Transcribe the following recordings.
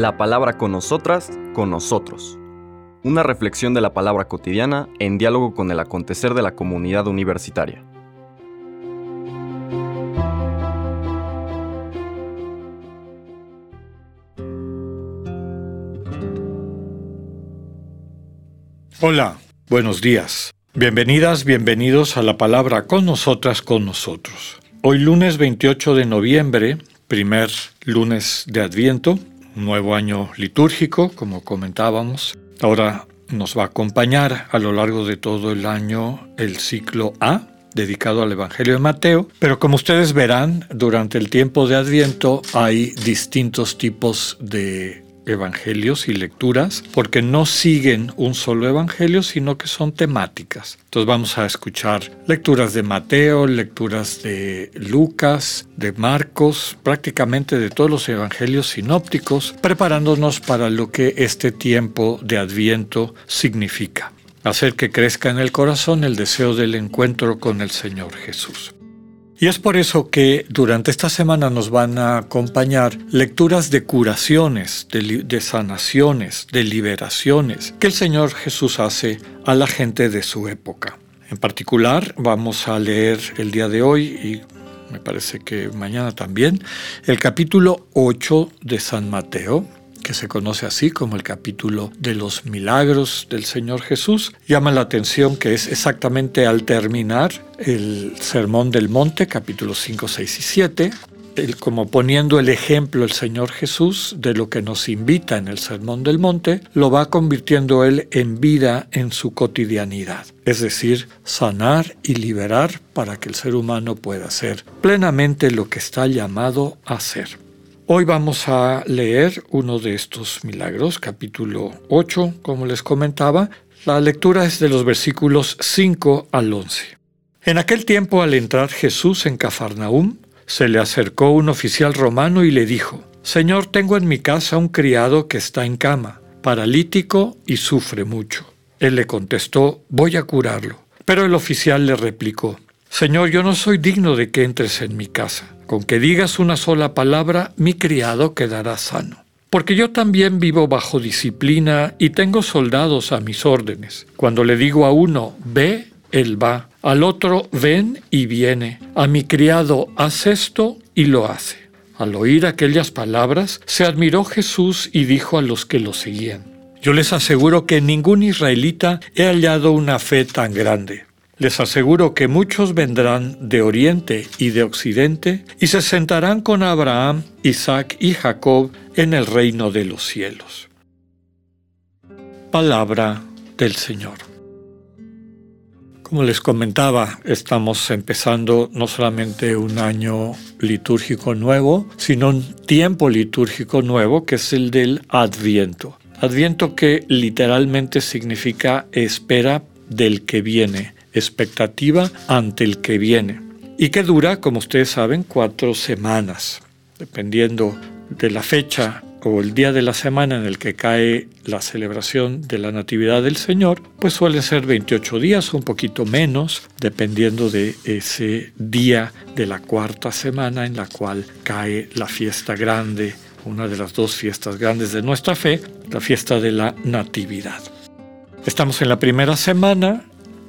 La palabra con nosotras, con nosotros. Una reflexión de la palabra cotidiana en diálogo con el acontecer de la comunidad universitaria. Hola, buenos días. Bienvenidas, bienvenidos a la palabra con nosotras, con nosotros. Hoy lunes 28 de noviembre, primer lunes de Adviento, nuevo año litúrgico, como comentábamos. Ahora nos va a acompañar a lo largo de todo el año el ciclo A, dedicado al Evangelio de Mateo, pero como ustedes verán, durante el tiempo de Adviento hay distintos tipos de evangelios y lecturas, porque no siguen un solo evangelio, sino que son temáticas. Entonces vamos a escuchar lecturas de Mateo, lecturas de Lucas, de Marcos, prácticamente de todos los evangelios sinópticos, preparándonos para lo que este tiempo de Adviento significa. Hacer que crezca en el corazón el deseo del encuentro con el Señor Jesús. Y es por eso que durante esta semana nos van a acompañar lecturas de curaciones, de, sanaciones, de liberaciones que el Señor Jesús hace a la gente de su época. En particular vamos a leer el día de hoy y me parece que mañana también el capítulo 8 de San Mateo, que se conoce así como el capítulo de los milagros del Señor Jesús, llama la atención que es exactamente al terminar el Sermón del Monte, capítulos 5, 6 y 7, como poniendo el ejemplo el Señor Jesús de lo que nos invita en el Sermón del Monte, lo va convirtiendo él en vida en su cotidianidad, es decir, sanar y liberar para que el ser humano pueda hacer plenamente lo que está llamado a hacer. Hoy vamos a leer uno de estos milagros, capítulo 8, como les comentaba. La lectura es de los versículos 5 al 11. En aquel tiempo, al entrar Jesús en Cafarnaúm, se le acercó un oficial romano y le dijo, Señor, tengo en mi casa un criado que está en cama, paralítico y sufre mucho. Él le contestó, voy a curarlo. Pero el oficial le replicó, Señor, yo no soy digno de que entres en mi casa con que digas una sola palabra, mi criado quedará sano. Porque yo también vivo bajo disciplina y tengo soldados a mis órdenes. Cuando le digo a uno, ve, él va. Al otro, ven y viene. A mi criado, haz esto y lo hace. Al oír aquellas palabras, se admiró Jesús y dijo a los que lo seguían, Yo les aseguro que ningún israelita he hallado una fe tan grande. Les aseguro que muchos vendrán de oriente y de occidente y se sentarán con Abraham, Isaac y Jacob en el reino de los cielos. Palabra del Señor. Como les comentaba, estamos empezando no solamente un año litúrgico nuevo, sino un tiempo litúrgico nuevo que es el del Adviento. Adviento que literalmente significa espera del que viene, expectativa ante el que viene y que dura, como ustedes saben, cuatro semanas, dependiendo de la fecha o el día de la semana en el que cae la celebración de la Natividad del Señor, pues suele ser 28 días, un poquito menos, dependiendo de ese día de la cuarta semana en la cual cae la fiesta grande, una de las dos fiestas grandes de nuestra fe, la fiesta de la Natividad. Estamos en la primera semana,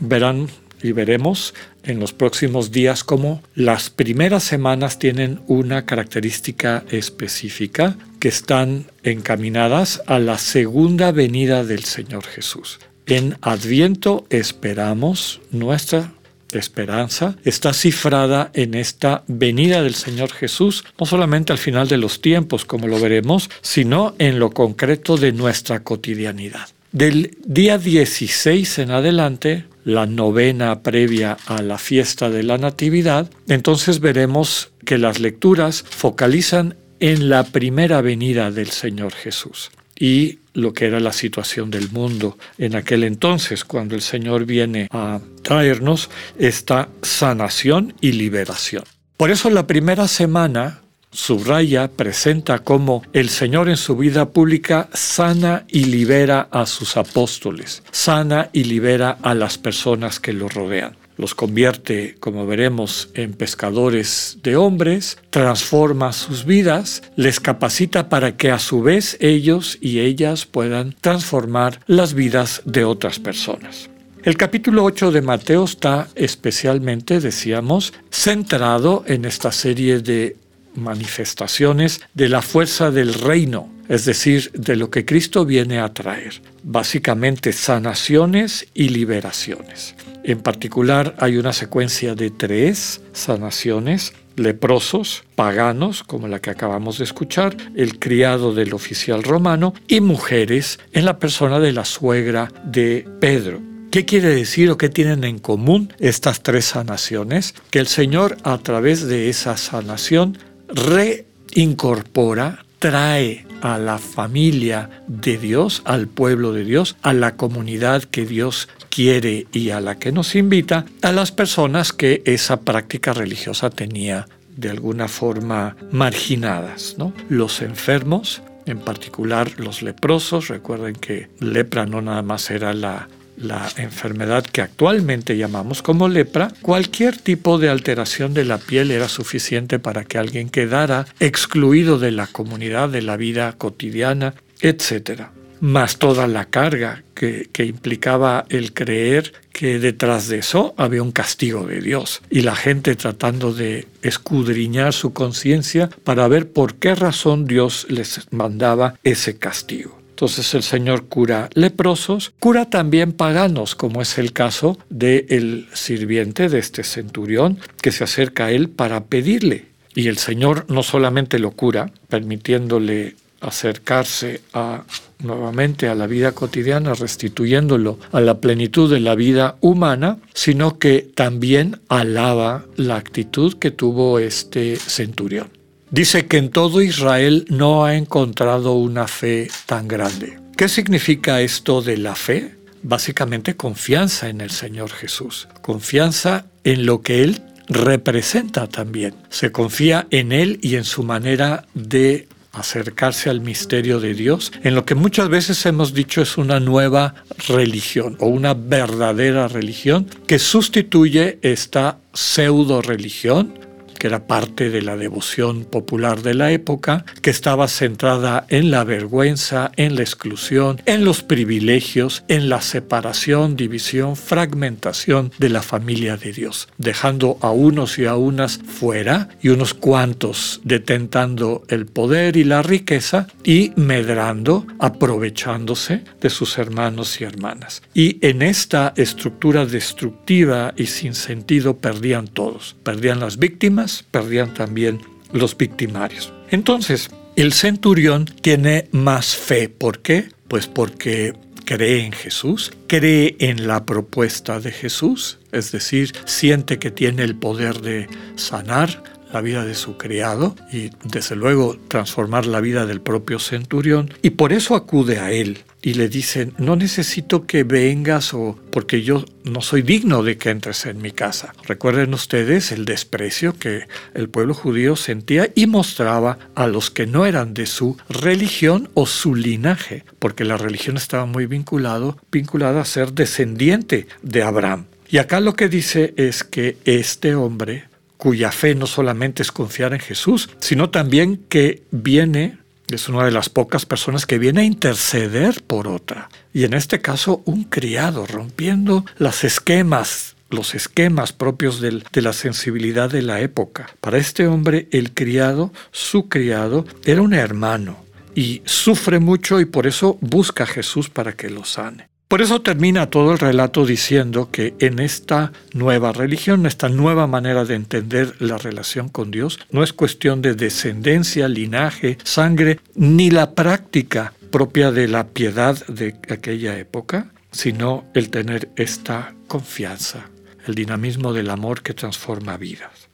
verán y veremos en los próximos días cómo las primeras semanas tienen una característica específica que están encaminadas a la segunda venida del Señor Jesús. En Adviento esperamos nuestra esperanza está cifrada en esta venida del Señor Jesús, no solamente al final de los tiempos, como lo veremos, sino en lo concreto de nuestra cotidianidad. Del día 16 en adelante la novena previa a la fiesta de la Natividad, entonces veremos que las lecturas focalizan en la primera venida del Señor Jesús y lo que era la situación del mundo en aquel entonces, cuando el Señor viene a traernos esta sanación y liberación. Por eso la primera semana subraya, presenta cómo el Señor en su vida pública sana y libera a sus apóstoles, sana y libera a las personas que lo rodean. los convierte, como veremos, en pescadores de hombres, transforma sus vidas, les capacita para que a su vez ellos y ellas puedan transformar las vidas de otras personas. El capítulo 8 de Mateo está especialmente, decíamos, centrado en esta serie de manifestaciones de la fuerza del reino, es decir, de lo que Cristo viene a traer, básicamente sanaciones y liberaciones. En particular hay una secuencia de tres sanaciones, leprosos, paganos, como la que acabamos de escuchar, el criado del oficial romano, y mujeres en la persona de la suegra de Pedro. ¿Qué quiere decir o qué tienen en común estas tres sanaciones? Que el Señor a través de esa sanación reincorpora, trae a la familia de Dios, al pueblo de Dios, a la comunidad que Dios quiere y a la que nos invita, a las personas que esa práctica religiosa tenía de alguna forma marginadas, ¿no? Los enfermos, en particular los leprosos, recuerden que lepra no nada más era la la enfermedad que actualmente llamamos como lepra, cualquier tipo de alteración de la piel era suficiente para que alguien quedara excluido de la comunidad, de la vida cotidiana, etc. Más toda la carga que, que implicaba el creer que detrás de eso había un castigo de Dios y la gente tratando de escudriñar su conciencia para ver por qué razón Dios les mandaba ese castigo. Entonces el Señor cura leprosos, cura también paganos, como es el caso del sirviente de este centurión que se acerca a él para pedirle. Y el Señor no solamente lo cura, permitiéndole acercarse a, nuevamente a la vida cotidiana, restituyéndolo a la plenitud de la vida humana, sino que también alaba la actitud que tuvo este centurión. Dice que en todo Israel no ha encontrado una fe tan grande. ¿Qué significa esto de la fe? Básicamente confianza en el Señor Jesús, confianza en lo que Él representa también. Se confía en Él y en su manera de acercarse al misterio de Dios, en lo que muchas veces hemos dicho es una nueva religión o una verdadera religión que sustituye esta pseudo religión que era parte de la devoción popular de la época, que estaba centrada en la vergüenza, en la exclusión, en los privilegios, en la separación, división, fragmentación de la familia de Dios, dejando a unos y a unas fuera y unos cuantos detentando el poder y la riqueza y medrando, aprovechándose de sus hermanos y hermanas. Y en esta estructura destructiva y sin sentido perdían todos, perdían las víctimas, perdían también los victimarios. Entonces, el centurión tiene más fe. ¿Por qué? Pues porque cree en Jesús, cree en la propuesta de Jesús, es decir, siente que tiene el poder de sanar la vida de su criado y desde luego transformar la vida del propio centurión y por eso acude a él y le dicen, no necesito que vengas o porque yo no soy digno de que entres en mi casa. Recuerden ustedes el desprecio que el pueblo judío sentía y mostraba a los que no eran de su religión o su linaje, porque la religión estaba muy vinculado, vinculada a ser descendiente de Abraham. Y acá lo que dice es que este hombre, cuya fe no solamente es confiar en Jesús, sino también que viene es una de las pocas personas que viene a interceder por otra. Y en este caso, un criado, rompiendo los esquemas, los esquemas propios de la sensibilidad de la época. Para este hombre, el criado, su criado, era un hermano y sufre mucho y por eso busca a Jesús para que lo sane. Por eso termina todo el relato diciendo que en esta nueva religión, esta nueva manera de entender la relación con Dios, no es cuestión de descendencia, linaje, sangre, ni la práctica propia de la piedad de aquella época, sino el tener esta confianza, el dinamismo del amor que transforma vidas.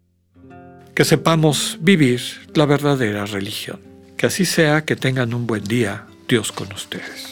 Que sepamos vivir la verdadera religión. Que así sea, que tengan un buen día, Dios con ustedes.